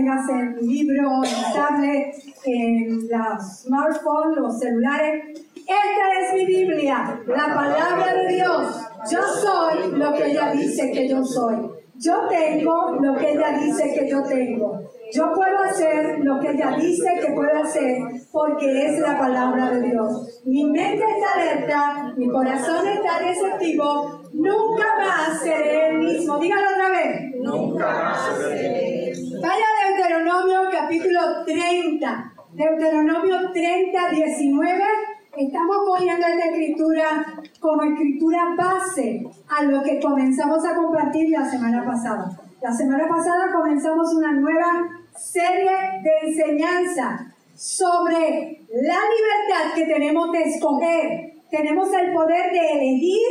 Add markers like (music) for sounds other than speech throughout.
tengas en libro, en tablet, en la smartphone, los celulares. Esta es mi Biblia, la palabra de Dios. Yo soy lo que ella dice que yo soy. Yo tengo lo que ella dice que yo tengo. Yo puedo hacer lo que ella dice que puedo hacer porque es la palabra de Dios. Mi mente está alerta, mi corazón está receptivo. Nunca más seré el mismo. Dígalo otra vez. Nunca más seré el mismo. Vaya Deuteronomio capítulo 30. Deuteronomio 30, 19. Estamos poniendo esta escritura como escritura base a lo que comenzamos a compartir la semana pasada. La semana pasada comenzamos una nueva serie de enseñanza sobre la libertad que tenemos de escoger. Tenemos el poder de elegir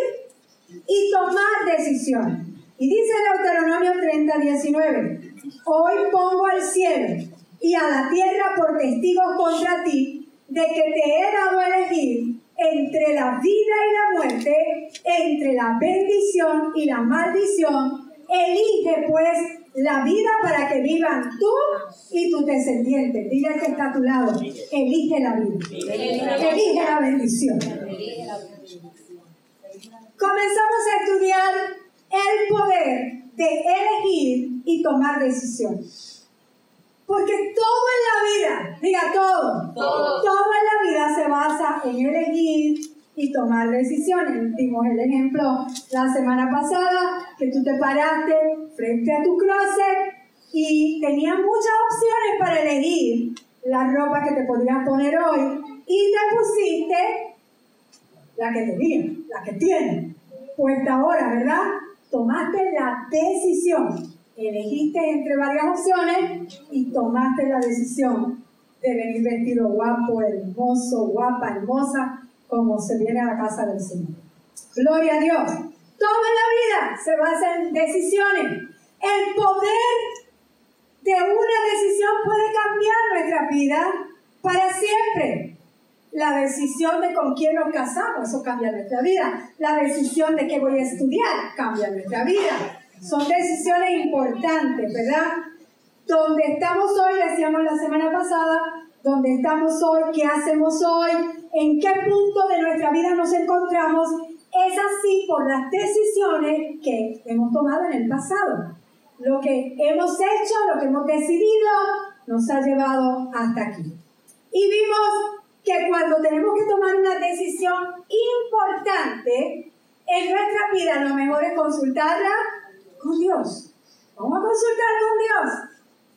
y tomar decisiones. Y dice Deuteronomio 30, 19, hoy pongo al cielo y a la tierra por testigos contra ti de que te he dado a elegir entre la vida y la muerte, entre la bendición y la maldición. Elige pues la vida para que vivan tú y tus descendientes. Dile que está a tu lado, elige la vida, elige la bendición. Comenzamos a estudiar el poder de elegir y tomar decisiones. Porque todo en la vida, diga todo, todo, en la vida se basa en elegir y tomar decisiones. Dimos el ejemplo la semana pasada que tú te paraste frente a tu closet y tenías muchas opciones para elegir la ropa que te podías poner hoy y te pusiste la que tenías, la que tienes, puesta ahora, ¿verdad? Tomaste la decisión, elegiste entre varias opciones y tomaste la decisión de venir vestido guapo, hermoso, guapa, hermosa, como se viene a la casa del Señor. Gloria a Dios. Toda la vida se basa en decisiones. El poder de una decisión puede cambiar nuestra vida para siempre. La decisión de con quién nos casamos, eso cambia nuestra vida. La decisión de qué voy a estudiar, cambia nuestra vida. Son decisiones importantes, ¿verdad? Donde estamos hoy, decíamos la semana pasada, donde estamos hoy, qué hacemos hoy, en qué punto de nuestra vida nos encontramos, es así por las decisiones que hemos tomado en el pasado. Lo que hemos hecho, lo que hemos decidido, nos ha llevado hasta aquí. Y vimos que cuando tenemos que tomar una decisión importante en nuestra vida, lo mejor es consultarla con Dios. Vamos a consultar con Dios.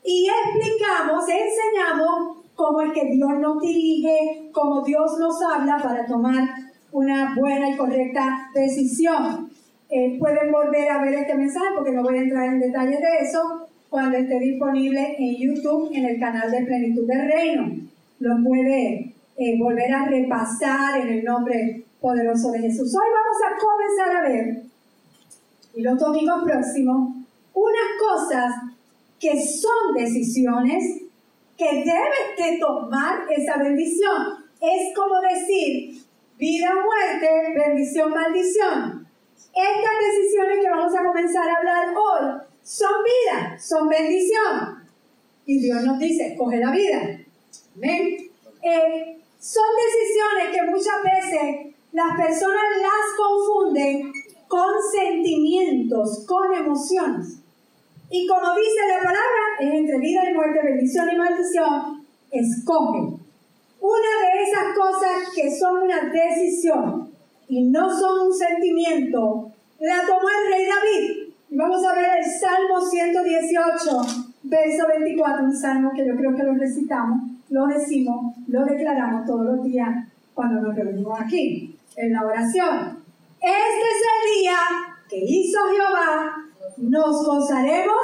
Y explicamos, enseñamos cómo es que Dios nos dirige, cómo Dios nos habla para tomar una buena y correcta decisión. Eh, pueden volver a ver este mensaje porque no voy a entrar en detalles de eso cuando esté disponible en YouTube en el canal de Plenitud del Reino. Lo puede eh, volver a repasar en el nombre poderoso de Jesús. Hoy vamos a comenzar a ver, y los domingos próximos, unas cosas que son decisiones que debes de tomar esa bendición. Es como decir, vida muerte, bendición, maldición. Estas decisiones que vamos a comenzar a hablar hoy son vida, son bendición. Y Dios nos dice, coge la vida. Amén. Eh, son decisiones que muchas veces las personas las confunden con sentimientos, con emociones. Y como dice la palabra, es entre vida y muerte, bendición y maldición, escoge. Una de esas cosas que son una decisión y no son un sentimiento, la tomó el rey David. Vamos a ver el Salmo 118, verso 24, un salmo que yo creo que lo recitamos, lo decimos, lo declaramos todos los días cuando nos reunimos aquí, en la oración. Este es el día que hizo Jehová nos gozaremos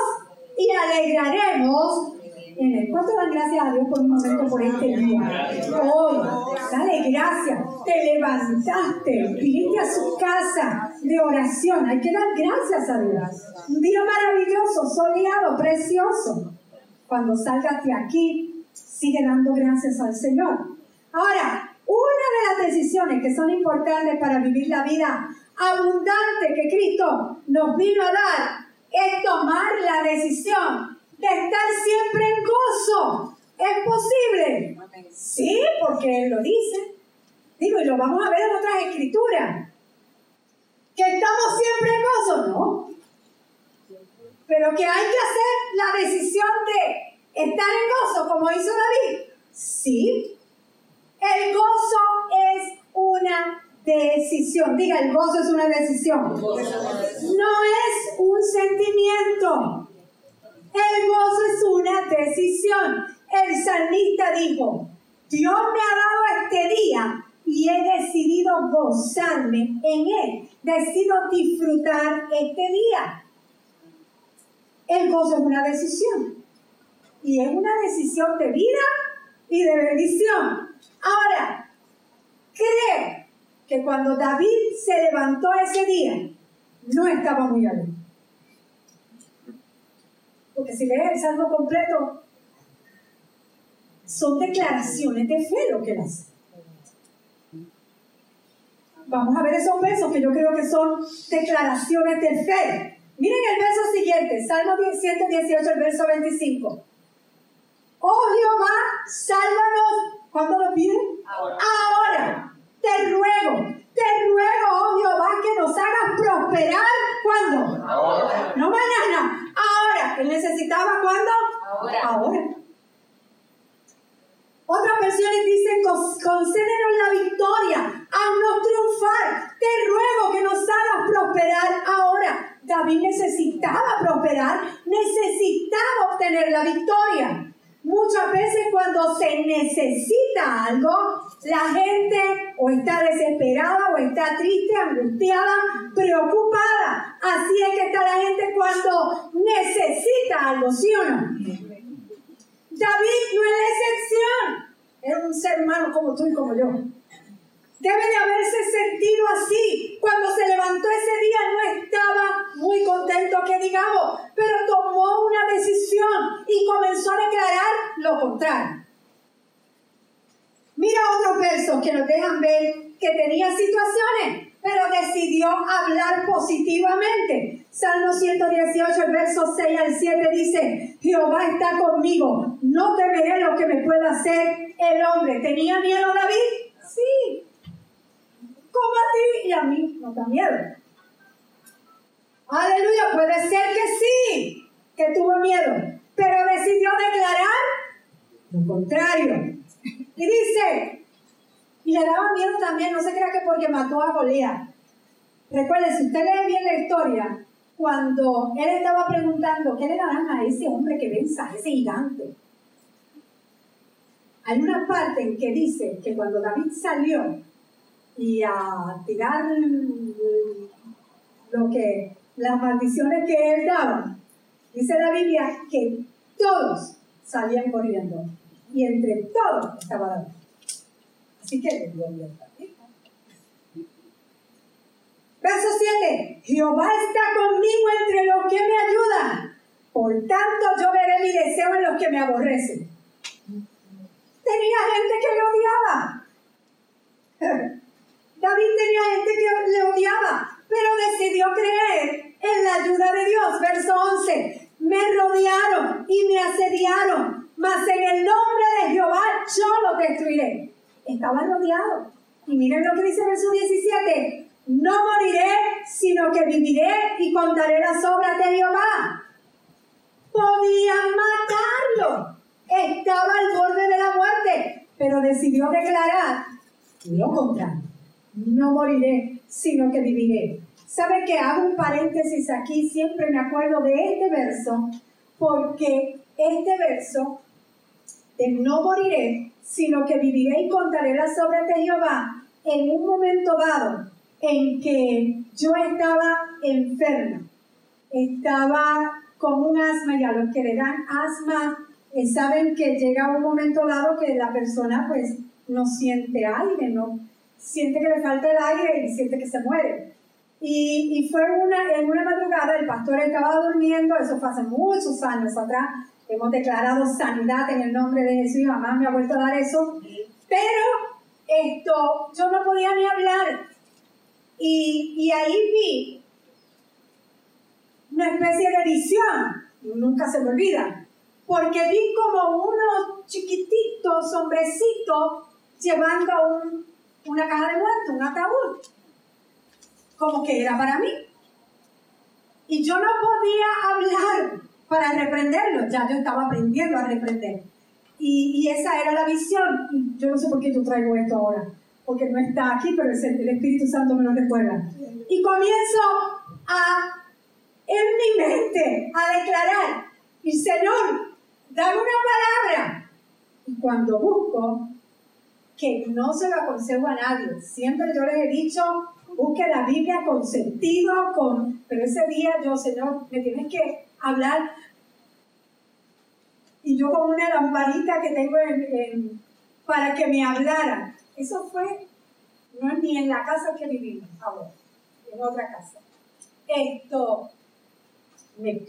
y alegraremos. ¿Cuánto dan gracias a Dios por un momento por este día? Hoy, dale gracias. Te levantaste, viniste a su casa de oración. Hay que dar gracias a Dios. Un día maravilloso, soleado, precioso. Cuando salgas de aquí, sigue dando gracias al Señor. Ahora, una de las decisiones que son importantes para vivir la vida abundante que Cristo nos vino a dar es tomar la decisión de estar siempre en gozo. ¿Es posible? Sí, porque Él lo dice. Digo, y lo vamos a ver en otras escrituras. ¿Que estamos siempre en gozo? No. Pero que hay que hacer la decisión de estar en gozo, como hizo David. Sí. El gozo es una decisión. Diga, el gozo es una decisión. No es un sentimiento. El gozo es una decisión. El salmista dijo, Dios me ha dado este día y he decidido gozarme en él. Decido disfrutar este día. El gozo es una decisión. Y es una decisión de vida y de bendición. Ahora, cree que cuando David se levantó ese día, no estaba muy alegre. Porque si lees el salmo completo, son declaraciones de fe lo que él hace. Vamos a ver esos versos que yo creo que son declaraciones de fe. Miren el verso siguiente, Salmo 118, el verso 25. Oh Jehová, sálvanos. ¿Cuándo lo piden? Ahora. Ahora. Te ruego, te ruego, oh Jehová, que nos hagas prosperar. ¿Cuándo? Ahora. No mañana. Ahora. Él necesitaba cuándo? Ahora. Ahora. Otras versiones dicen, concédenos la victoria, haznos triunfar, te ruego que nos hagas prosperar ahora. David necesitaba prosperar, necesitaba obtener la victoria. Muchas veces cuando se necesita algo, la gente o está desesperada o está triste, angustiada, preocupada. Así es que está la gente cuando necesita algo, ¿sí o no? David no es la excepción. Era un ser humano como tú y como yo. Debe de haberse sentido así. Cuando se levantó ese día no estaba muy contento, que digamos, pero tomó una decisión y comenzó a declarar lo contrario. Mira otros versos que nos dejan ver que tenía situaciones, pero decidió hablar positivamente. Salmo 118, el verso 6 al 7 dice, Jehová está conmigo, no temeré lo que me pueda hacer el hombre. ¿Tenía miedo David? Sí, como a ti y a mí no da miedo. Aleluya, puede ser que sí, que tuvo miedo, pero decidió declarar lo contrario. Y dice, y le daba miedo también, no se crea que porque mató a Goliat. Recuerden, si usted lee bien la historia, cuando él estaba preguntando, ¿qué le darán a ese hombre que venza, a ese gigante? Hay una parte en que dice que cuando David salió y a tirar lo que, las maldiciones que él daba. Dice la Biblia que todos salían corriendo y entre todos estaba David. Así que le dio Verso 7. Jehová está conmigo entre los que me ayudan. Por tanto, yo veré mi deseo en los que me aborrecen. Tenía gente que le odiaba. (laughs) David tenía gente que le odiaba, pero decidió creer en la ayuda de Dios. Verso 11. Me rodearon y me asediaron, mas en el nombre de Jehová yo los destruiré. Estaba rodeado. Y miren lo que dice verso 17. No moriré, sino que viviré y contaré las obras de Jehová. Podían matarlo. Estaba al borde de la muerte, pero decidió declarar lo contrario no moriré, sino que viviré. ¿Sabe que hago un paréntesis aquí? Siempre me acuerdo de este verso, porque este verso de no moriré, sino que viviré y contaré las obras de Jehová, en un momento dado en que yo estaba enferma, estaba con un asma y a los que le dan asma eh, saben que llega un momento dado que la persona pues no siente aire, no, siente que le falta el aire y siente que se muere. Y, y fue una, en una madrugada, el pastor estaba durmiendo, eso fue hace muchos años atrás, hemos declarado sanidad en el nombre de Jesús y mamá me ha vuelto a dar eso, pero esto, yo no podía ni hablar. Y, y ahí vi una especie de visión, nunca se me olvida, porque vi como unos chiquititos hombrecitos llevando un, una caja de muertos, un ataúd, como que era para mí. Y yo no podía hablar para reprenderlo, ya yo estaba aprendiendo a reprender. Y, y esa era la visión. Yo no sé por qué yo traigo esto ahora, porque no está aquí, pero el, el Espíritu Santo me lo recuerda. Y comienzo a, en mi mente, a declarar, y Señor, dame una palabra. Y cuando busco, que no se lo aconsejo a nadie, siempre yo les he dicho, busque la Biblia con sentido, con, pero ese día yo, Señor, me tienes que hablar. Y yo con una lamparita que tengo en, para que me hablara. Eso fue, no es ni en la casa que vivimos ahora, en otra casa. Esto, me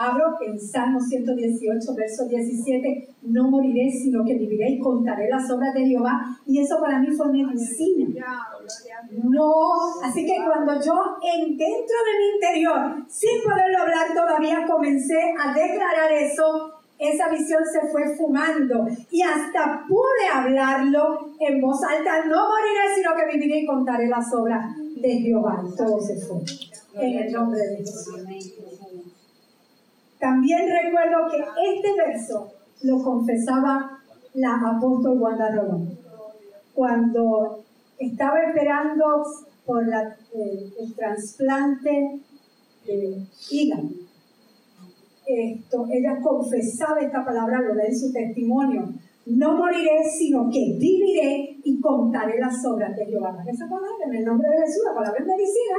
Abro en Salmo 118, verso 17, no moriré, sino que viviré y contaré las obras de Jehová. Y eso para mí fue medicina. No, así que cuando yo en, dentro de mi interior, sin poderlo hablar todavía, comencé a declarar eso, esa visión se fue fumando y hasta pude hablarlo en voz alta. No moriré, sino que viviré y contaré las obras de Jehová. Todo se fue. En el nombre de Jesús. También recuerdo que este verso lo confesaba la apóstol Wanda Rolón. Cuando estaba esperando por eh, el trasplante de hígado, esto, ella confesaba esta palabra, lo en su testimonio. No moriré, sino que viviré y contaré las obras de Jehová. Esa palabra, en el nombre de Jesús, la palabra es medicina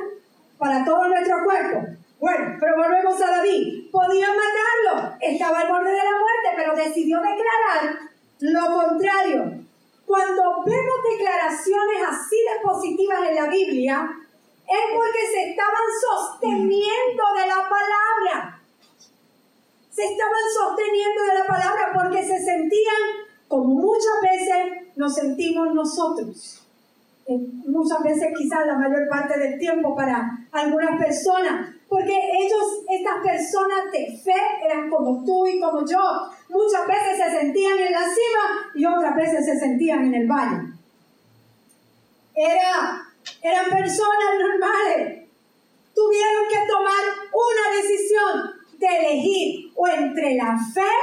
para todo nuestro cuerpo. Bueno, pero volvemos a David. Podían matarlo, estaba al borde de la muerte, pero decidió declarar lo contrario. Cuando vemos declaraciones así de positivas en la Biblia, es porque se estaban sosteniendo de la palabra. Se estaban sosteniendo de la palabra porque se sentían como muchas veces nos sentimos nosotros. Eh, muchas veces quizás la mayor parte del tiempo para algunas personas porque ellos, estas personas de fe, eran como tú y como yo. Muchas veces se sentían en la cima y otras veces se sentían en el valle. Era, eran personas normales. Tuvieron que tomar una decisión de elegir o entre la fe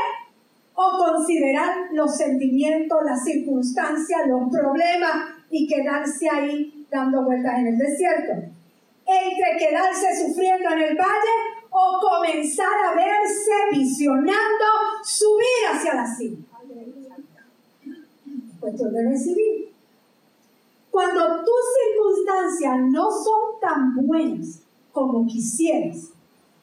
o considerar los sentimientos, las circunstancias, los problemas y quedarse ahí dando vueltas en el desierto entre quedarse sufriendo en el valle o comenzar a verse visionando subir hacia la cima. Cuestión de recibir. Cuando tus circunstancias no son tan buenas como quisieras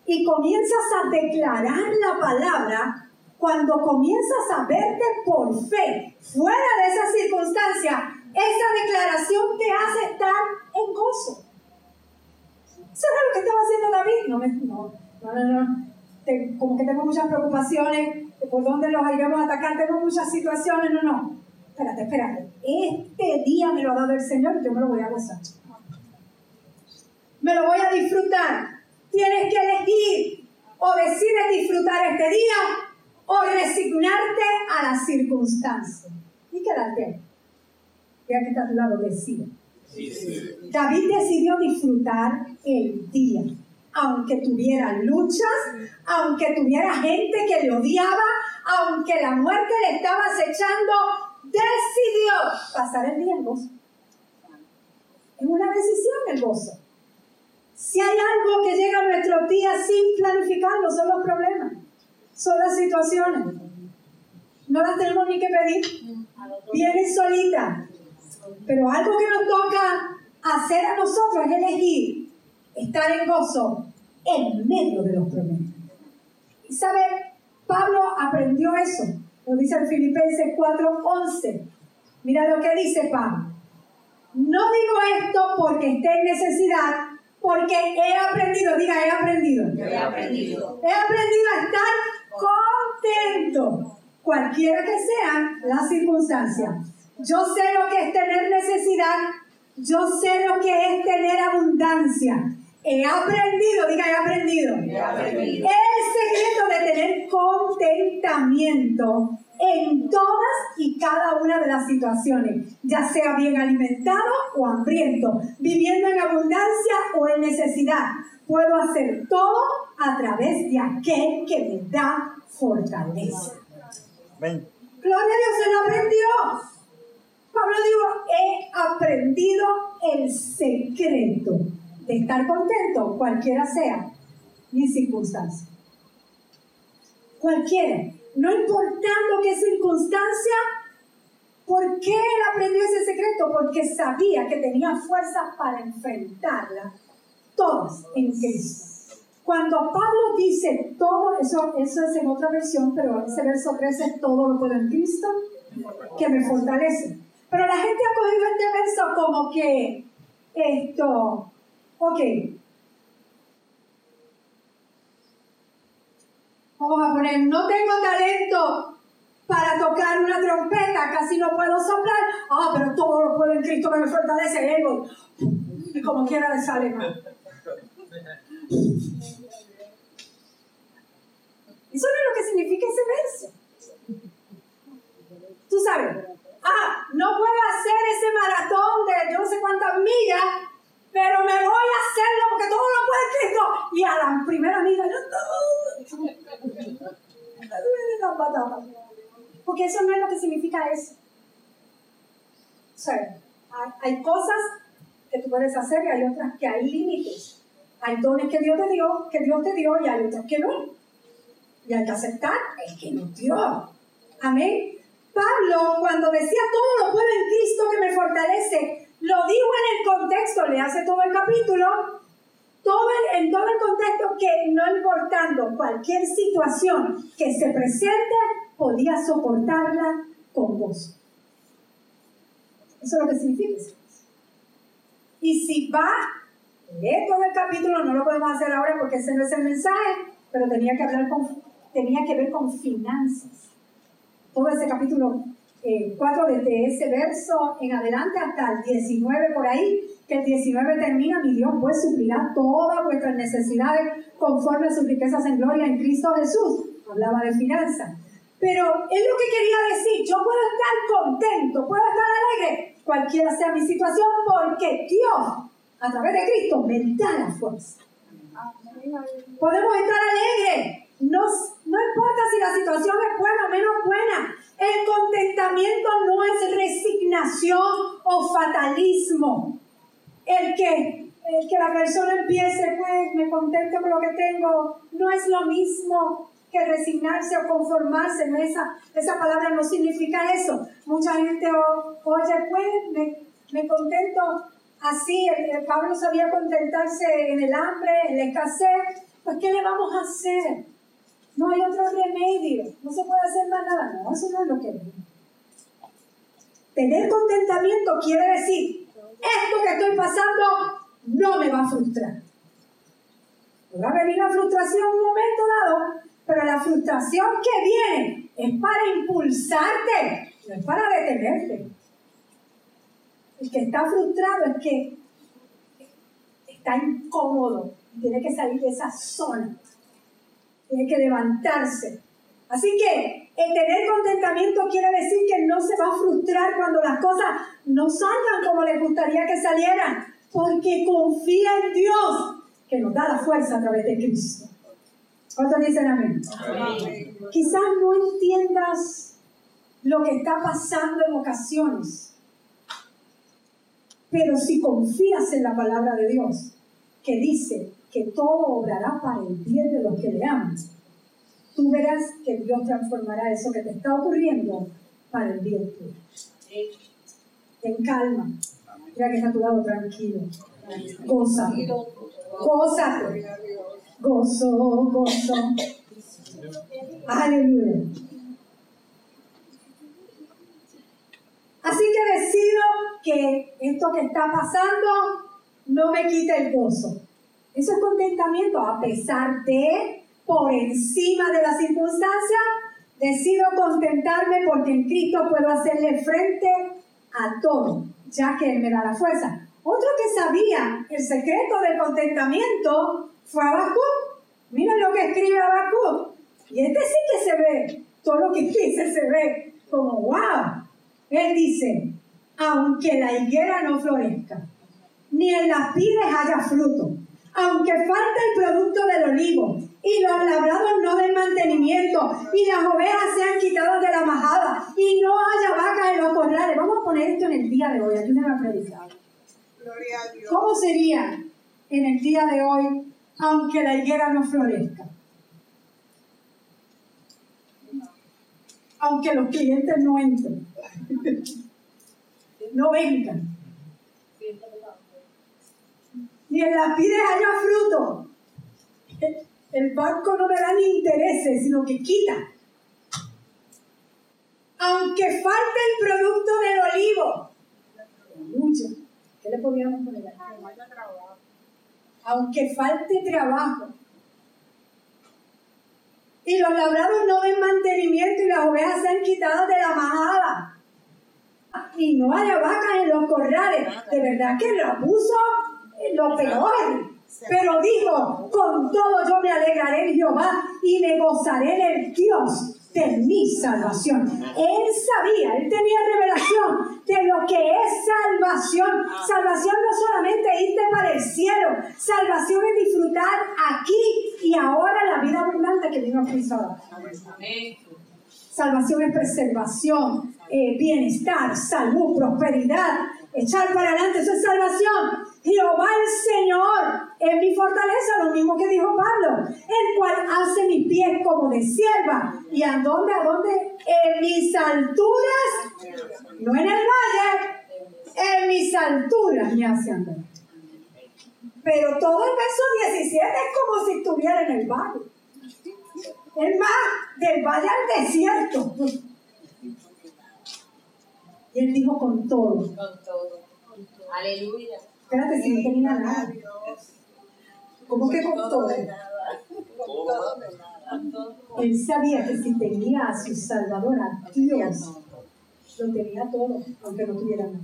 y comienzas a declarar la palabra, cuando comienzas a verte por fe fuera de esa circunstancia, esa declaración te hace estar en gozo. ¿Eso lo que estaba haciendo David? No, no, no, no, no. como que tengo muchas preocupaciones por dónde los iremos a atacar, tengo muchas situaciones, no, no. Espérate, espérate. Este día me lo ha dado el Señor yo me lo voy a gozar. Me lo voy a disfrutar. Tienes que elegir o decides disfrutar este día o resignarte a las circunstancias y quedarte. Que está a tu lado, decide. David decidió disfrutar el día, aunque tuviera luchas, aunque tuviera gente que le odiaba, aunque la muerte le estaba acechando, decidió pasar el día en gozo. Es una decisión el gozo. Si hay algo que llega a nuestros días sin planificarlo, son los problemas, son las situaciones. No las tenemos ni que pedir. Vienen solitas. Pero algo que nos toca hacer a nosotros es elegir estar en gozo en medio de los problemas. Y sabe, Pablo aprendió eso. Lo dice en Filipenses 4:11. Mira lo que dice Pablo. No digo esto porque esté en necesidad, porque he aprendido, diga, he aprendido. He aprendido. He aprendido a estar contento, cualquiera que sean las circunstancias. Yo sé lo que es tener necesidad. Yo sé lo que es tener abundancia. He aprendido, diga, he aprendido. He aprendido. El secreto de tener contentamiento en todas y cada una de las situaciones, ya sea bien alimentado o hambriento, viviendo en abundancia o en necesidad. Puedo hacer todo a través de aquel que me da fortaleza. Gloria a Dios, se lo aprendió. Pablo dijo, he aprendido el secreto de estar contento, cualquiera sea mi circunstancia. Cualquiera. No importando qué circunstancia, ¿por qué él aprendió ese secreto? Porque sabía que tenía fuerzas para enfrentarla, todas en Cristo. Cuando Pablo dice todo, eso, eso es en otra versión, pero ese verso 13 es todo lo puedo en Cristo, que me fortalece. Pero la gente ha cogido este verso como que esto, ok, vamos a poner, no tengo talento para tocar una trompeta, casi no puedo soplar, ah, pero todo lo puedo en Cristo que me fortalece, ego, y como quiera le sale mal. Eso no es lo que significa ese verso. Tú sabes, ah, no puedo hacer ese maratón de yo no sé cuántas millas, pero me voy a hacerlo porque todo lo puede Cristo. Y a la primera milla, yo me la patata. Porque eso no es lo que significa eso. O sea, hay, hay cosas que tú puedes hacer y hay otras que hay límites. Hay dones que Dios te dio, que Dios te dio y hay otros que no. Y hay que aceptar el que nos dio. Amén. Pablo, cuando decía todo lo puedo en Cristo que me fortalece, lo dijo en el contexto, le hace todo el capítulo, todo en todo el contexto que no importando cualquier situación que se presente, podía soportarla con gozo. Eso es lo que significa. Y si va, lee todo el capítulo, no lo podemos hacer ahora porque ese no es el mensaje, pero tenía que hablar con tenía que ver con finanzas. Todo ese capítulo 4, eh, desde ese verso en adelante hasta el 19 por ahí, que el 19 termina, mi Dios pues suplirá todas vuestras necesidades conforme a sus riquezas en gloria en Cristo Jesús. Hablaba de finanzas. Pero es lo que quería decir, yo puedo estar contento, puedo estar alegre, cualquiera sea mi situación, porque Dios, a través de Cristo, me da la fuerza. Podemos estar alegres, no, no importa si la situación es buena o menos buena. El contentamiento no es resignación o fatalismo. El que, el que la persona empiece, pues me contento con lo que tengo, no es lo mismo que resignarse o conformarse. No, esa, esa palabra no significa eso. Mucha gente oye, pues me, me contento así. El Pablo sabía contentarse en el hambre, en la escasez. Pues, ¿qué le vamos a hacer? No hay otro remedio, no se puede hacer más nada. No, eso no es lo que es. Tener contentamiento quiere decir, esto que estoy pasando no me va a frustrar. Va venir la frustración un momento dado, pero la frustración que viene es para impulsarte, no es para detenerte. El que está frustrado es que está incómodo, tiene que salir de esa zona tiene que levantarse. Así que el tener contentamiento quiere decir que no se va a frustrar cuando las cosas no salgan como le gustaría que salieran, porque confía en Dios que nos da la fuerza a través de Cristo. ¿Cuántos dicen amén? amén? Quizás no entiendas lo que está pasando en ocasiones, pero si confías en la palabra de Dios, que dice que todo obrará para el bien de los que le aman, tú verás que Dios transformará eso que te está ocurriendo para el bien tuyo. En calma. Mira que está tu lado tranquilo. Goza. Goza. Gozo, gozo. Aleluya. Así que decido que esto que está pasando no me quita el gozo. Eso es contentamiento a pesar de, por encima de las circunstancias, decido contentarme porque en Cristo puedo hacerle frente a todo, ya que Él me da la fuerza. Otro que sabía el secreto del contentamiento fue Abacú. Miren lo que escribe Abacú. Y este sí que se ve todo lo que dice se ve como wow. Él dice, aunque la higuera no florezca, ni en las pides haya fruto, aunque falte el producto del olivo, y los labrados no den mantenimiento, y las ovejas sean quitadas de la majada, y no haya vacas en los corrales. Vamos a poner esto en el día de hoy, ayúdenme a predicar. ¿Cómo sería en el día de hoy, aunque la higuera no florezca? Aunque los clientes no entren, (laughs) no vengan, ni en las pides haya fruto. El banco no me da ni intereses, sino que quita. Aunque falte el producto del olivo. Mucho. ¿Qué le podríamos poner Aunque falte trabajo. Y los labrados no ven mantenimiento y las ovejas sean quitadas de la majada. Y no haya vacas en los corrales. De verdad que lo puso lo peor. Pero dijo, con todo yo me alegraré en Jehová y me gozaré en el Dios de mi salvación. Él sabía, él tenía revelación de lo que es salvación. Salvación no solamente irte para el cielo, salvación es disfrutar aquí y ahora la vida abundante que vino a Cristo. Salvación es preservación, eh, bienestar, salud, prosperidad, echar para adelante, eso es salvación. Jehová el Señor es mi fortaleza, lo mismo que dijo Pablo, el cual hace mis pies como de sierva. ¿Y a dónde? ¿A dónde? En mis alturas, no en el valle, en mis alturas me hace andar. Pero todo el verso 17 es como si estuviera en el valle. Es más, del valle al desierto. Y él dijo con todo. Con todo. Aleluya. Espérate, si no tenía nada. ¿Cómo que con todo? Él sabía que si tenía a su Salvador, a Dios, lo tenía todo, aunque no tuviera nada.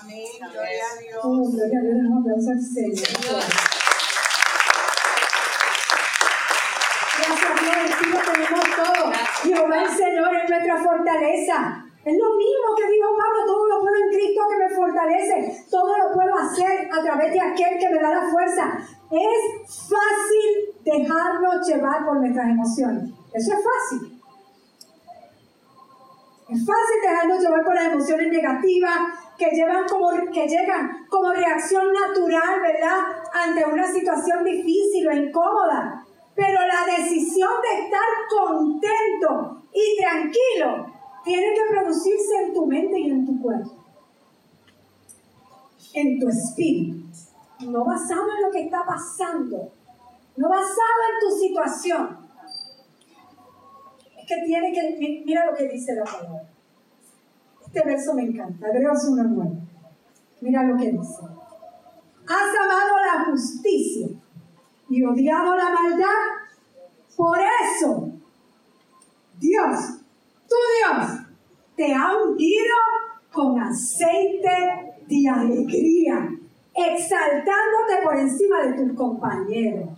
Amén. Gloria a Dios. Oh, gloria a Dios, un aplauso al Señor. Gracias a Dios, sí lo tenemos todo. Jehová el Señor es nuestra fortaleza. Es lo mismo que dijo Pablo, todo lo puedo en Cristo que me fortalece, todo lo puedo hacer a través de aquel que me da la fuerza. Es fácil dejarnos llevar por nuestras emociones. Eso es fácil. Es fácil dejarnos llevar por las emociones negativas que, llevan como, que llegan como reacción natural, ¿verdad? Ante una situación difícil o incómoda. Pero la decisión de estar contento y tranquilo tiene que producirse en tu mente y en tu cuerpo, en tu espíritu, no basado en lo que está pasando, no basado en tu situación. Es que tiene que, mira lo que dice la palabra. Este verso me encanta, Hebreos 1.9. Mira lo que dice. Has amado la justicia y odiado la maldad. Por eso, Dios Dios te ha ungido con aceite de alegría, exaltándote por encima de tus compañeros.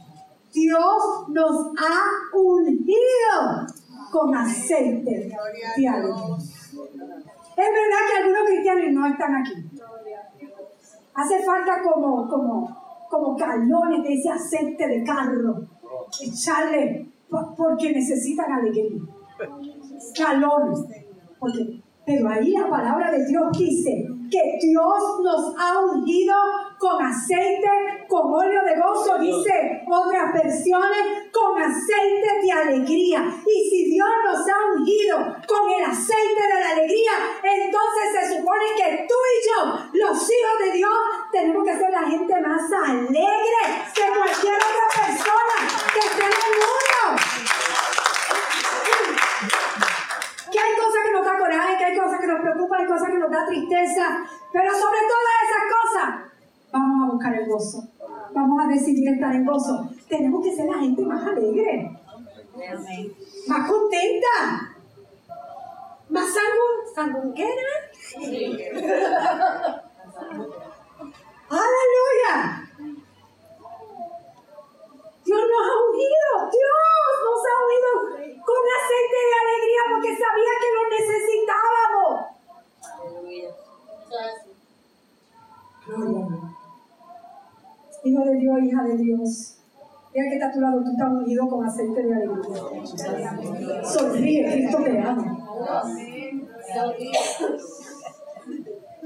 Dios nos ha ungido con aceite de alegría. Es verdad que algunos cristianos no están aquí. Hace falta como, como, como galones de ese aceite de carro. Echarle porque necesitan alegría calones. pero ahí la palabra de Dios dice que Dios nos ha ungido con aceite, con óleo de gozo, dice otras versiones, con aceite de alegría. Y si Dios nos ha ungido con el aceite de la alegría, entonces se supone que tú y yo, los hijos de Dios, tenemos que ser la gente más alegre que cualquier otra persona que esté en el mundo. Hay cosas que nos da tristeza, pero sobre todas esas cosas, vamos a buscar el gozo. Vamos a decidir estar en gozo. Tenemos que ser la gente más alegre, más contenta, más sanguinera. Aleluya. (laughs) Dios nos ha unido, Dios nos ha unido con la Mira que está a tu lado, tú estás unido con aceite de alegría. Sonríe, Cristo te ama.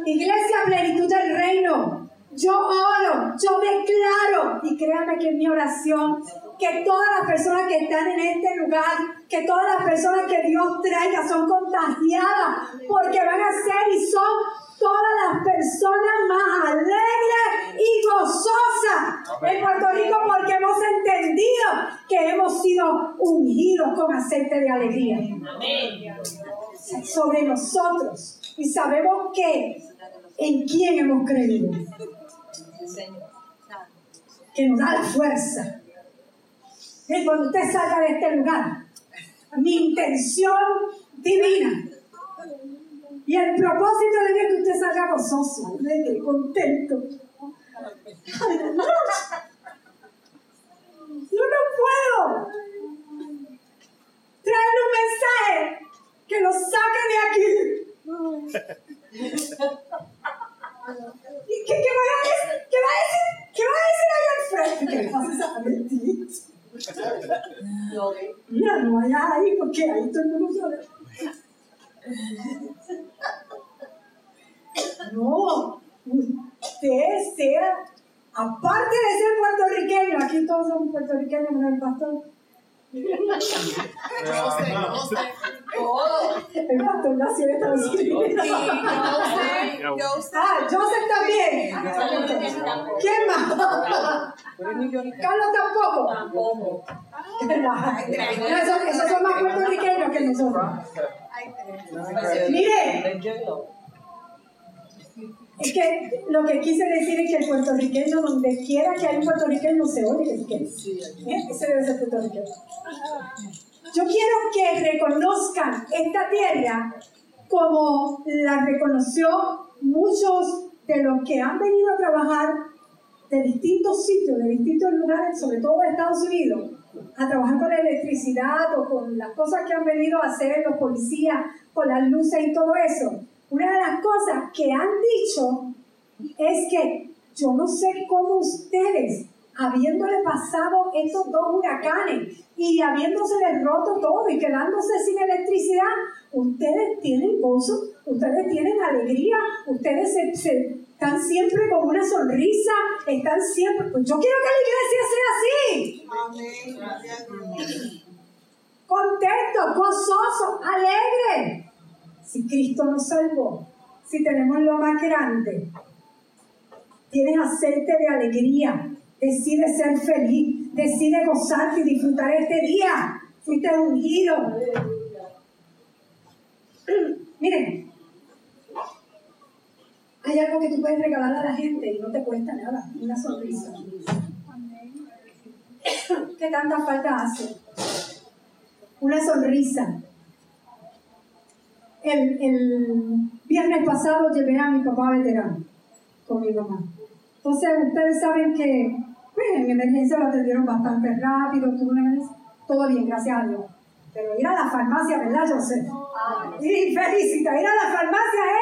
Iglesia, plenitud del reino. Yo oro, yo declaro, y créame que mi oración, que todas las personas que están en este lugar, que todas las personas que Dios traiga son contagiadas, porque van a ser y son todas las personas más alegres y gozosas en Puerto Rico porque hemos entendido que hemos sido ungidos con aceite de alegría. Sobre nosotros y sabemos que en quién hemos creído. Que nos da la fuerza y cuando usted salga de este lugar mi intención divina y el propósito de Dios que usted salga gozoso, alegre, contento. Yo no puedo traerle un mensaje que lo saque de aquí. ¿Y qué, qué, va a decir? ¿Qué va a decir? ¿Qué va a decir ahí al frente? ¿Qué pasa a mentir? Mira, no vayas ahí porque ahí todo el mundo sabe. (laughs) No, usted sea, aparte de ser puertorriqueño, aquí todos somos puertorriqueños, ¿no el pastor? (laughs) El pastor nació en Estados Unidos. Ah, Joseph también. ¿Quién más? Carlos tampoco. Tampoco. Esos, son más puertorriqueños que nosotros. Mire, es que lo que quise decir es que el puertorriqueño, donde quiera que hay un puertorriqueño, se oye que es. ¿Eh? Ese debe ser puertorriqueño. Yo quiero que reconozcan esta tierra como la reconoció muchos de los que han venido a trabajar de distintos sitios, de distintos lugares, sobre todo de Estados Unidos, a trabajar con la electricidad o con las cosas que han venido a hacer los policías, con las luces y todo eso. Una de las cosas que han dicho es que yo no sé cómo ustedes, habiéndole pasado estos dos huracanes y habiéndose roto todo y quedándose sin electricidad, ustedes tienen gozo, ustedes tienen alegría, ustedes se, se- están siempre con una sonrisa, están siempre... Pues yo quiero que la iglesia sea así, contento, gozoso, alegre. Si Cristo nos salvó, si tenemos lo más grande, tienes aceite de alegría, decide ser feliz, decide gozarte y disfrutar este día. Fuiste ungido. Miren, hay algo que tú puedes regalar a la gente y no te cuesta nada, una sonrisa. (coughs) ¿Qué tanta falta hace? Una sonrisa. El, el viernes pasado llevé a mi papá veterano con mi mamá. Entonces, ustedes saben que pues, en emergencia lo atendieron bastante rápido, tuvo una emergencia, todo bien, gracias a Dios. Pero ir a la farmacia, ¿verdad, José? Y felicita, ir a la farmacia es,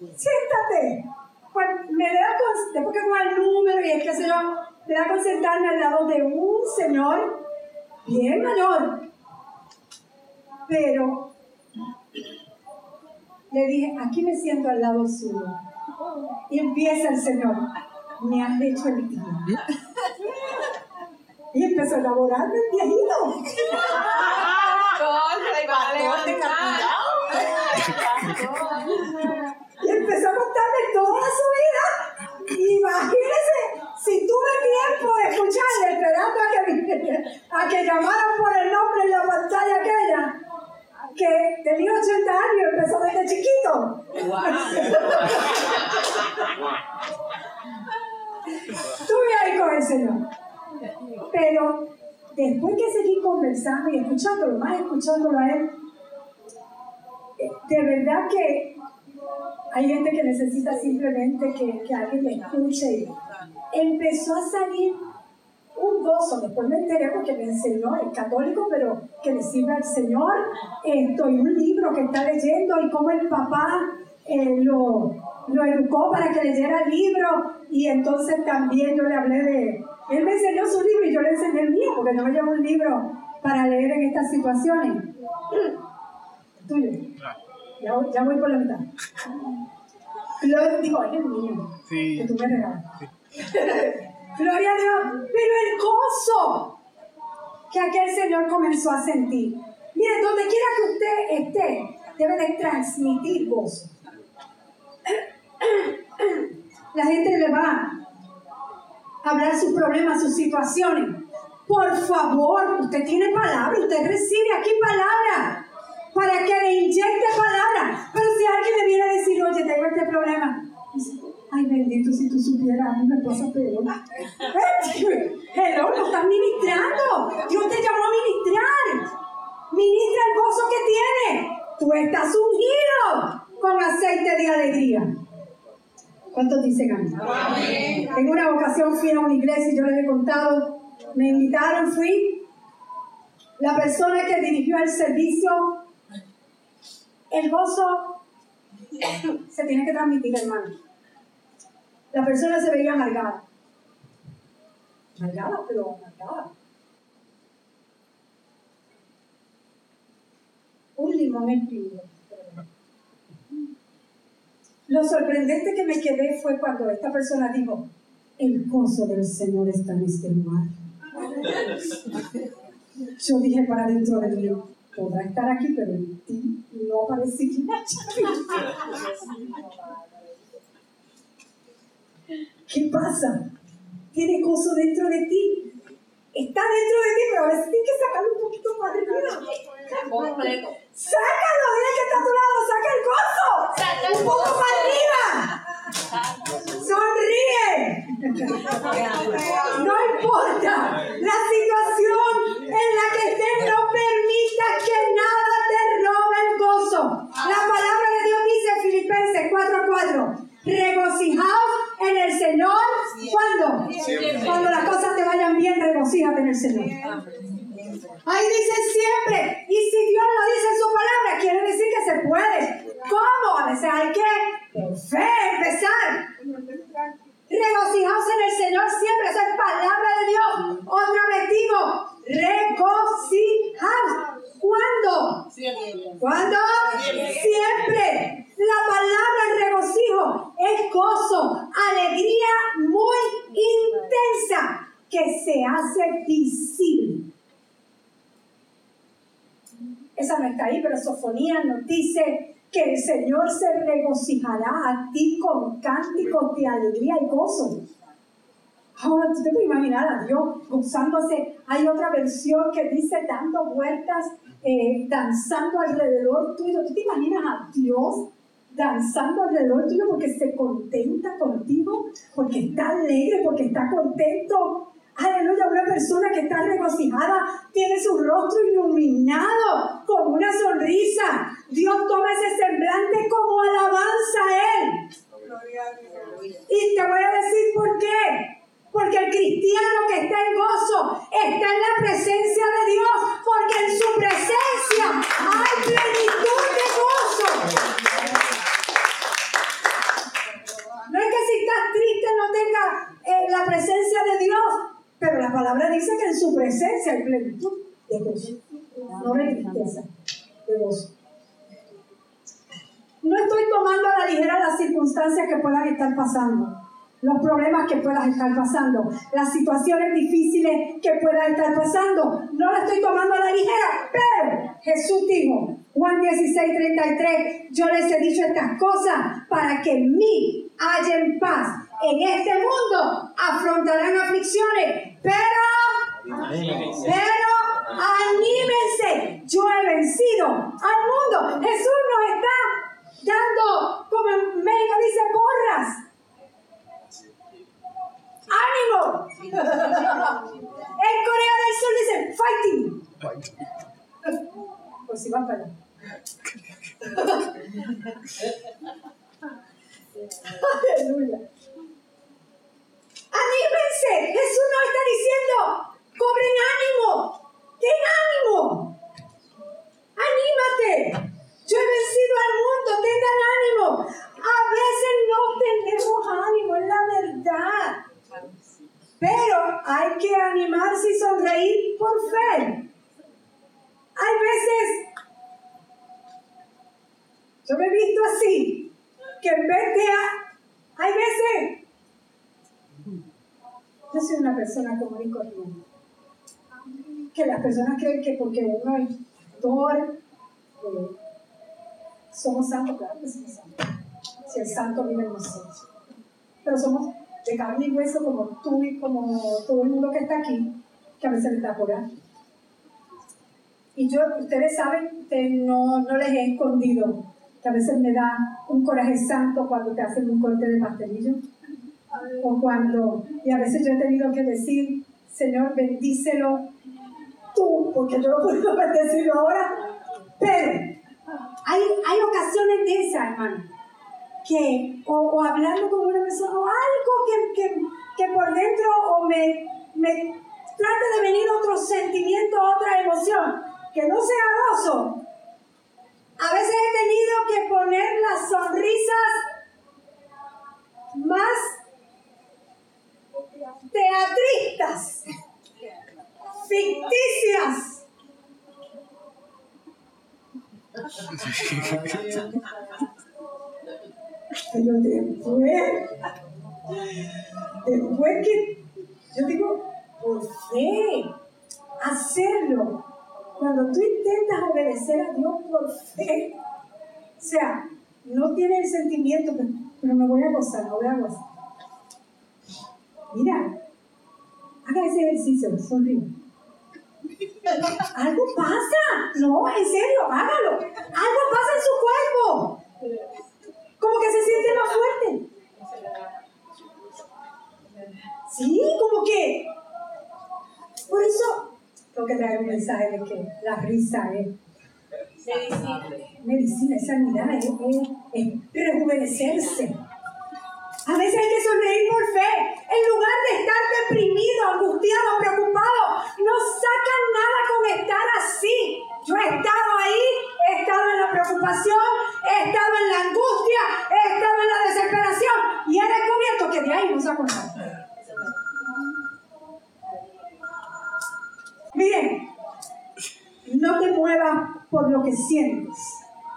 siéntate. Me da después que con el número y es que se yo, me da con sentarme al lado de un señor bien mayor. Pero le dije, aquí me siento al lado suyo. Y empieza el Señor, me has hecho el día. (laughs) Y empezó a elaborarme el viejito. Corre, va a levantar. Y empezó a contarme toda su vida. Imagínese, si tuve tiempo de escucharle, esperando a que, viniera- a que llamaran por el nombre en la pantalla aquella, que tenía 80 años, empezó desde chiquito. Estuve ahí con el Señor. Pero después que seguí conversando y escuchándolo, más escuchándolo a Él, eh, de verdad que hay gente que necesita simplemente que, que alguien le escuche. Y empezó a salir un gozo. Después me enteré porque me enseñó, es católico, pero que le sirve al Señor. Esto, y un libro que está leyendo y cómo el papá eh, lo, lo educó para que leyera el libro. Y entonces también yo le hablé de. Él me enseñó su libro y yo le enseñé el mío. porque no me llevo un libro para leer en estas situaciones. Tuyo. Ya, voy- ya voy por la mitad. Gloria, digo, es el mío. Sí. Que tú me regalas. (laughs) Gloria a Dios. Pero el gozo que aquel Señor comenzó a sentir. Mire, donde quiera que usted esté, debe de transmitir gozo. La gente le va a hablar sus problemas, sus situaciones. Por favor, usted tiene palabra, usted recibe aquí palabra para que le inyecte palabra. Pero si alguien le viene a decir, oye, tengo este problema, dice, ay bendito si tú supieras, a mí me pasa peor. (laughs) Hello, lo estás ministrando. Dios te llamó a ministrar. Ministra el gozo que tiene. Tú estás ungido con aceite de alegría. ¿Cuántos dicen amén? En una ocasión fui a una iglesia y yo les he contado, me invitaron, fui. La persona que dirigió el servicio, el gozo (coughs) se tiene que transmitir, hermano. La persona se veía amargada. Amargada, pero amargada. Un limón exprimido. Lo sorprendente que me quedé fue cuando esta persona dijo, el gozo del Señor está en este lugar. (laughs) Yo dije para dentro de mí, podrá estar aquí, pero en ti no aparecería. (laughs) ¿Qué pasa? Tiene gozo dentro de ti. Está dentro de ti, pero a veces tienes que sacarlo un poquito más arriba. ¡Sácalo! Dile que está a tu lado, saca el gozo. Un poco para arriba. Sonríe. No importa la situación en la que estés, no permitas que nada te robe el gozo. La palabra de Dios dice Filipenses 4:4. Regocijaos en el Señor. ¿Cuándo? Cuando las cosas te vayan bien, regocíjate en el Señor. Ahí dice siempre. Y si Dios lo dice en su palabra, quiere decir que se puede. ¿Cómo? A veces hay que, por fe, empezar. Regocijaos en el Señor siempre. Esa es palabra de Dios. Otra vez digo, regocijaos. ¿Cuándo? ¿Cuándo? Siempre. La palabra regocijo es gozo, alegría muy intensa que se hace visible. Esa no está ahí, pero Sofonía nos dice que el Señor se regocijará a ti con cánticos de alegría y gozo. Ahora tú te puedes imaginar a Dios gozándose. Hay otra versión que dice dando vueltas, eh, danzando alrededor tuyo. ¿Tú te imaginas a Dios danzando alrededor tuyo porque se contenta contigo? Porque está alegre, porque está contento. Aleluya, una persona que está regocijada tiene su rostro iluminado con una sonrisa. Dios toma ese semblante como alabanza a Él. Y te voy a decir por qué. Porque el cristiano que está en gozo está en la presencia de Dios. Porque en su presencia hay plenitud de gozo. No es que si estás triste no tenga eh, la presencia de Dios. Pero la palabra dice que en su presencia hay plenitud de gozo. No de tristeza, de gozo. No estoy tomando a la ligera las circunstancias que puedan estar pasando, los problemas que puedas estar pasando, las situaciones difíciles que puedan estar pasando. No las estoy tomando a la ligera, pero Jesús dijo, Juan 16, 33, yo les he dicho estas cosas para que en mí hallen paz. En este mundo afrontarán aflicciones, pero pero anímense, yo he vencido al mundo. Jesús nos está dando, como el médico dice, porras. ¡Ánimo! En Corea del Sur dicen fighting. Pues si va para. Aleluya. ¡Anímense! Jesús nos está diciendo, cobren ánimo, ten ánimo, anímate. Yo he vencido al mundo, tengan ánimo. A veces no tenemos ánimo, es la verdad. Pero hay que animarse y sonreír por fe. Hay veces, yo me he visto así, que en vez de, hay veces, yo soy una persona común y corriente, que las personas creen que porque uno es doctor, eh, somos santos, claro que somos santos, si el santo vive en nosotros, pero somos de carne y hueso como tú y como todo el mundo que está aquí, que a veces le da por ahí. Y yo, ustedes saben que no, no les he escondido que a veces me da un coraje santo cuando te hacen un corte de pastelillo. O cuando, y a veces yo he tenido que decir, Señor, bendícelo tú, porque yo no puedo (laughs) bendecirlo ahora. Pero hay, hay ocasiones de esas, hermano, que, o, hablando con una persona, o algo que, que, que por dentro o me, me trate de venir otro sentimiento, otra emoción, que no sea gozo. A veces he tenido que poner las sonrisas más teatristas, ficticias. (laughs) Pero después, después que, yo digo, por fe, hacerlo. Cuando tú intentas obedecer a Dios por fe, o sea, no tiene el sentimiento, pero, me voy a gozar, no voy a gozar. Mira, haga ese ejercicio, sonríe. Algo pasa, no, en serio, hágalo. Algo pasa en su cuerpo. Como que se siente más fuerte. Sí, como que por eso tengo que traer un mensaje de que la risa es medicina, medicina es sanidad, es, rejuvenecerse. A veces hay que sonreír por fe. En lugar de estar deprimido, angustiado, preocupado, no sacan nada con estar así. Yo he estado ahí, he estado en la preocupación, he estado en la angustia, he estado en la desesperación y he descubierto que de ahí no saco nada. Miren, no te muevas por lo que sientes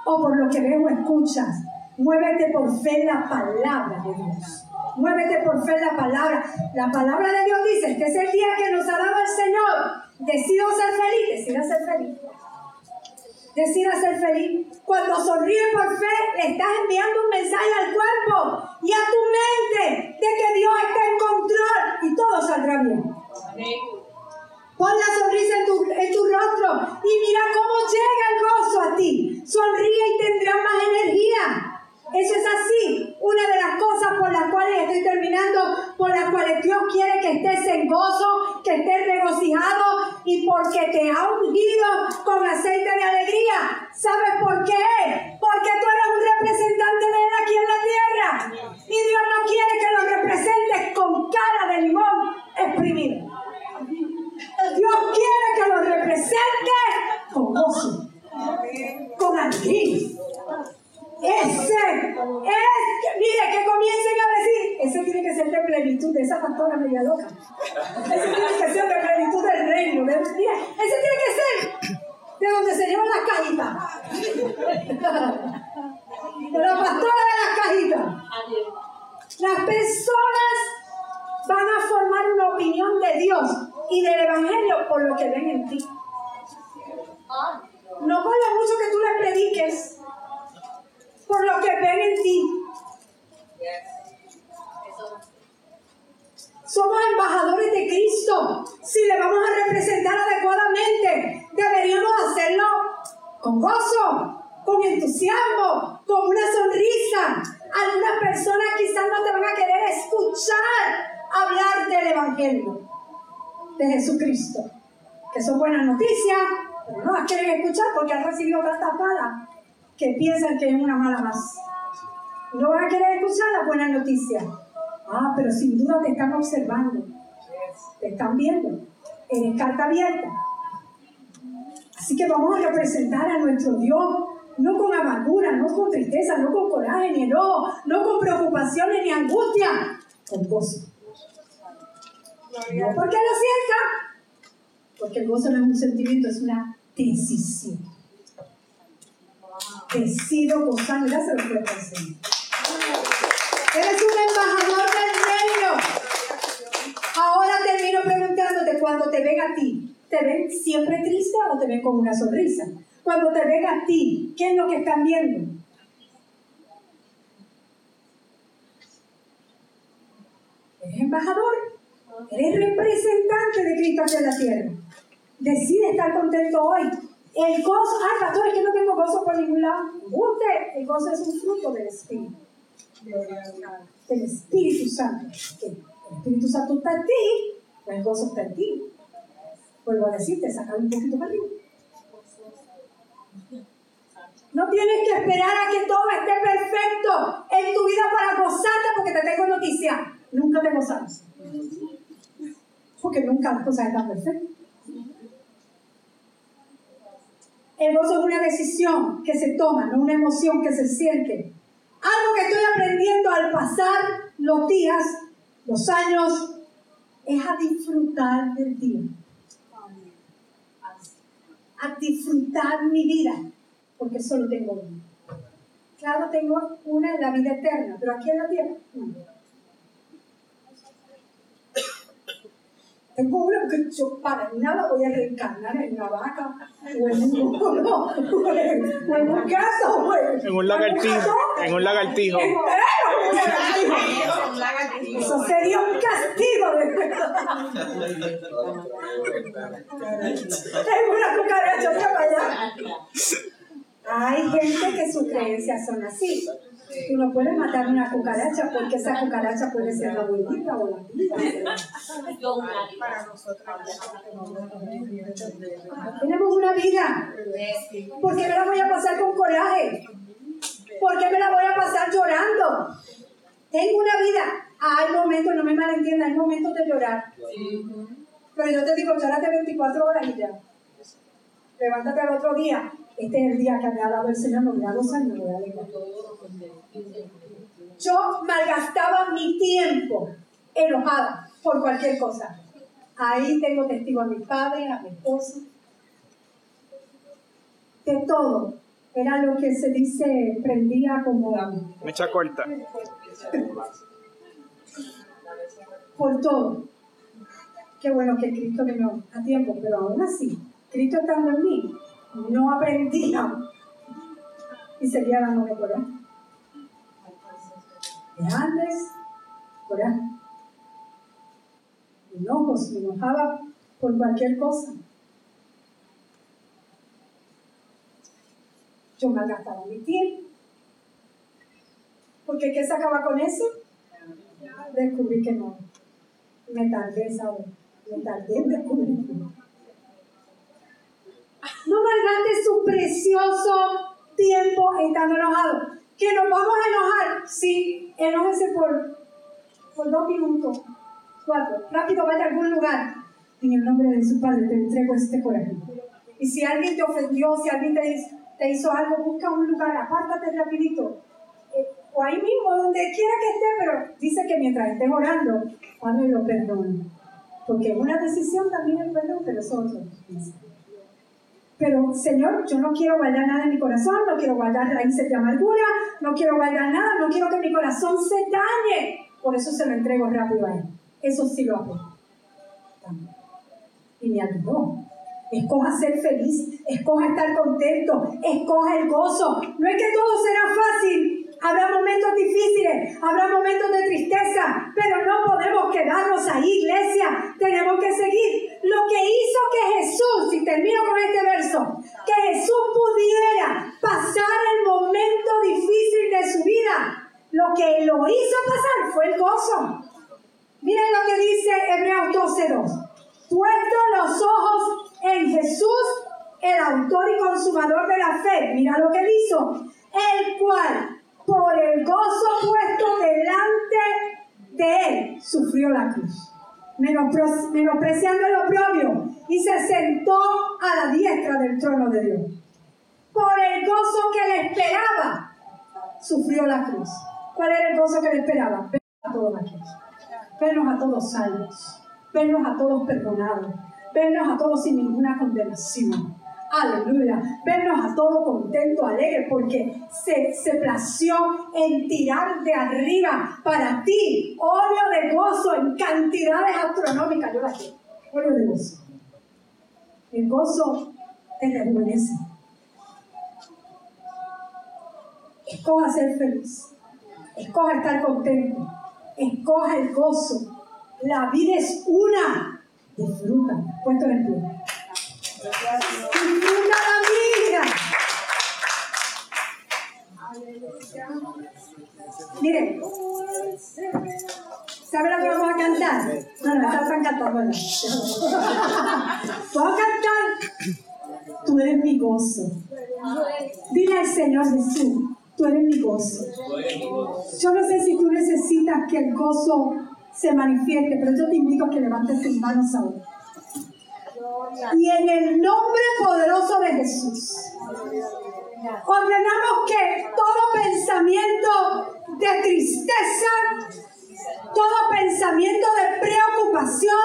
o por lo que ves o escuchas. Muévete por fe en la palabra de Dios. Muévete por fe en la palabra. La palabra de Dios dice, este es el día que nos ha dado el Señor. Decido ser feliz, decida ser feliz. Decida ser feliz. Cuando sonríe por fe, le estás enviando un mensaje al cuerpo y a tu mente de que Dios está en control y todo saldrá bien. Pon la sonrisa en tu, en tu rostro y mira cómo llega el gozo a ti. Sonríe y tendrás más energía. Eso es así. Una de las cosas por las cuales estoy terminando, por las cuales Dios quiere que estés en gozo, que estés regocijado y porque te ha ungido con aceite de alegría. ¿Sabes por qué? Porque tú eres un representante de Él aquí en la tierra. Y Dios no quiere que lo representes con cara de limón exprimido. Dios quiere que lo represente con gozo, con alegría. Ese es, mire, que comiencen a decir, ese tiene que ser de plenitud, de esa pastora media loca. Ese tiene que ser de plenitud del reino. De, ese tiene que ser de donde se llevan las cajitas. De la pastora de las cajitas. Las personas van a formar una opinión de Dios y del Evangelio por lo que ven en ti. No por lo mucho que tú le prediques, por lo que ven en ti. Somos embajadores de Cristo. Si le vamos a representar adecuadamente, deberíamos hacerlo con gozo, con entusiasmo, con una sonrisa. Algunas personas quizás no te van a querer escuchar hablar del Evangelio de Jesucristo, buenas noticias, pero no las quieren escuchar porque han recibido tantas malas que piensan que es una mala más. No van a querer escuchar las buenas noticias. Ah, pero sin duda te están observando, te están viendo, en carta abierta. Así que vamos a representar a nuestro Dios, no con amargura, no con tristeza, no con coraje ni enojo, no con preocupaciones ni angustia, con gozo. No porque lo sienta, Porque el gozo no es un sentimiento, es una decisión. Decido gozar, se lo puede Señor. Eres un embajador del reino. Ahora termino preguntándote, cuando te ven a ti, ¿te ven siempre triste o te ven con una sonrisa? Cuando te ven a ti, ¿qué es lo que están viendo? Eres embajador, eres representante de Cristo en la tierra. Decide estar contento hoy. El gozo, ay pastor, es que no tengo gozo por ningún lado. Usted, el gozo es un fruto del Espíritu. Del Espíritu Santo. El Espíritu Santo está en ti, pues el gozo está en ti. Vuelvo a decirte, sacar un poquito para arriba. No tienes que esperar a que todo esté perfecto en tu vida para gozarte porque te tengo noticia. Nunca te gozamos. Porque nunca las cosas están perfectas. Gozo es una decisión que se toma, no una emoción que se siente. Algo que estoy aprendiendo al pasar los días, los años, es a disfrutar del día. A disfrutar mi vida porque solo tengo una. Claro, tengo una en la vida eterna, pero aquí en la tierra, Tengo una porque yo para nada voy a reencarnar en una vaca, o en un mono, o en un gato, o en, un lagartijo. En un lagartijo. Eso sería un castigo. Tengo una cucaracha, para allá. Hay gente que sus creencias son así. Tú no puedes matar una cucaracha porque esa cucaracha puede ser la abuelita o la tía. Tenemos una vida. ¿Por qué me la voy a pasar con coraje? ¿Por qué me la voy a pasar llorando? Tengo una vida. Hay momentos, no me malentiendas, hay momentos de llorar. Pero yo te digo, llórate 24 horas y ya. Levántate al otro día este es el día que me ha dado el Señor, no me da dos años, me voy a alegrar. Yo malgastaba mi tiempo enojada por cualquier cosa. Ahí tengo testigo a mi padre, a mi esposo, de todo. Era lo que se dice, prendía como... Mecha corta. Por todo. Qué bueno que Cristo vino a tiempo, pero aún así, Cristo estando en mí, no aprendían y seguía dándome coraje. De antes, coraje. Enojos, me enojaba por cualquier cosa. Yo me gastaba mi tiempo. Porque ¿qué sacaba con eso? Descubrí que no. Me tardé hora. Me tardé en descubrir no malgaste su precioso tiempo estando enojado. ¿Que nos vamos a enojar? Sí, enójese por, por dos minutos, cuatro. Rápido, vaya a algún lugar. En el nombre de su Padre te entrego este corazón. Y si alguien te ofendió, si alguien te, hizo algo, busca un lugar, apártate rapidito. Eh, o ahí mismo, donde quiera que esté, pero dice que mientras estés orando, Padre lo perdona. Porque una decisión también es perdón, pero es otro. Pero, Señor, yo no quiero guardar nada en mi corazón, no quiero guardar raíces de amargura, no quiero guardar nada, no quiero que mi corazón se dañe. Por eso se lo entrego rápido a Él. Eso sí lo hago. Y me ayudó. Escoja ser feliz, escoja estar contento, escoja el gozo. No es que todo será fácil, Habrá momentos difíciles, habrá momentos de tristeza, pero no podemos quedarnos ahí, iglesia. Tenemos que seguir. Lo que hizo que Jesús, y termino con este verso, que Jesús pudiera pasar el momento difícil de su vida, lo que lo hizo pasar fue el gozo. Miren lo que dice Hebreos 12:2. Puesto los ojos en Jesús, el autor y consumador de la fe. Mira lo que hizo. El cual por el gozo puesto delante de él, sufrió la cruz, menospreciando el oprobio y se sentó a la diestra del trono de Dios. Por el gozo que le esperaba, sufrió la cruz. ¿Cuál era el gozo que le esperaba? Vernos a todos aquí, vernos a todos salvos, vernos a todos perdonados, vernos a todos sin ninguna condenación. Aleluya. Vernos a todos contentos, alegres, porque se, se plació en tirar de arriba para ti óleo de gozo en cantidades astronómicas. Yo la quiero. Óleo de gozo. El gozo te rejuvenece. Escoja ser feliz. Escoja estar contento. Escoja el gozo. La vida es una. Disfruta. Puesto en pie. Disfruta la. Miren, ¿sabe lo que vamos a cantar? No, no, están cantando. Bueno. Vamos a cantar. Tú eres mi gozo. Dile al Señor Jesús, tú eres mi gozo. Yo no sé si tú necesitas que el gozo se manifieste, pero yo te invito a que levantes tus manos ahora. Y en el nombre poderoso de Jesús, ordenamos que todo pensamiento de tristeza, todo pensamiento de preocupación,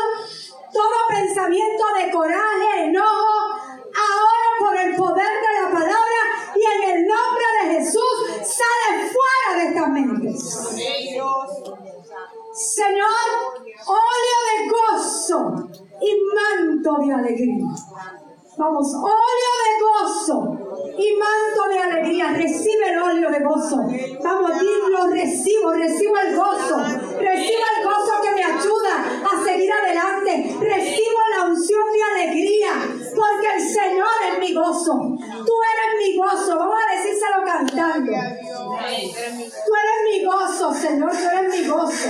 todo pensamiento de coraje, enojo, ahora por el poder de la palabra y en el nombre de Jesús sale fuera de estas mentes. Señor, óleo de gozo y manto de alegría. Vamos, óleo de gozo y manto de alegría. Recibe el óleo de gozo. Vamos, lo recibo, recibo el gozo. Recibo el gozo que me ayuda a seguir adelante. Recibo la unción de alegría, porque el Señor es mi gozo. Tú eres mi gozo. Vamos a decírselo cantando. Tú eres mi gozo, Señor, tú eres mi gozo.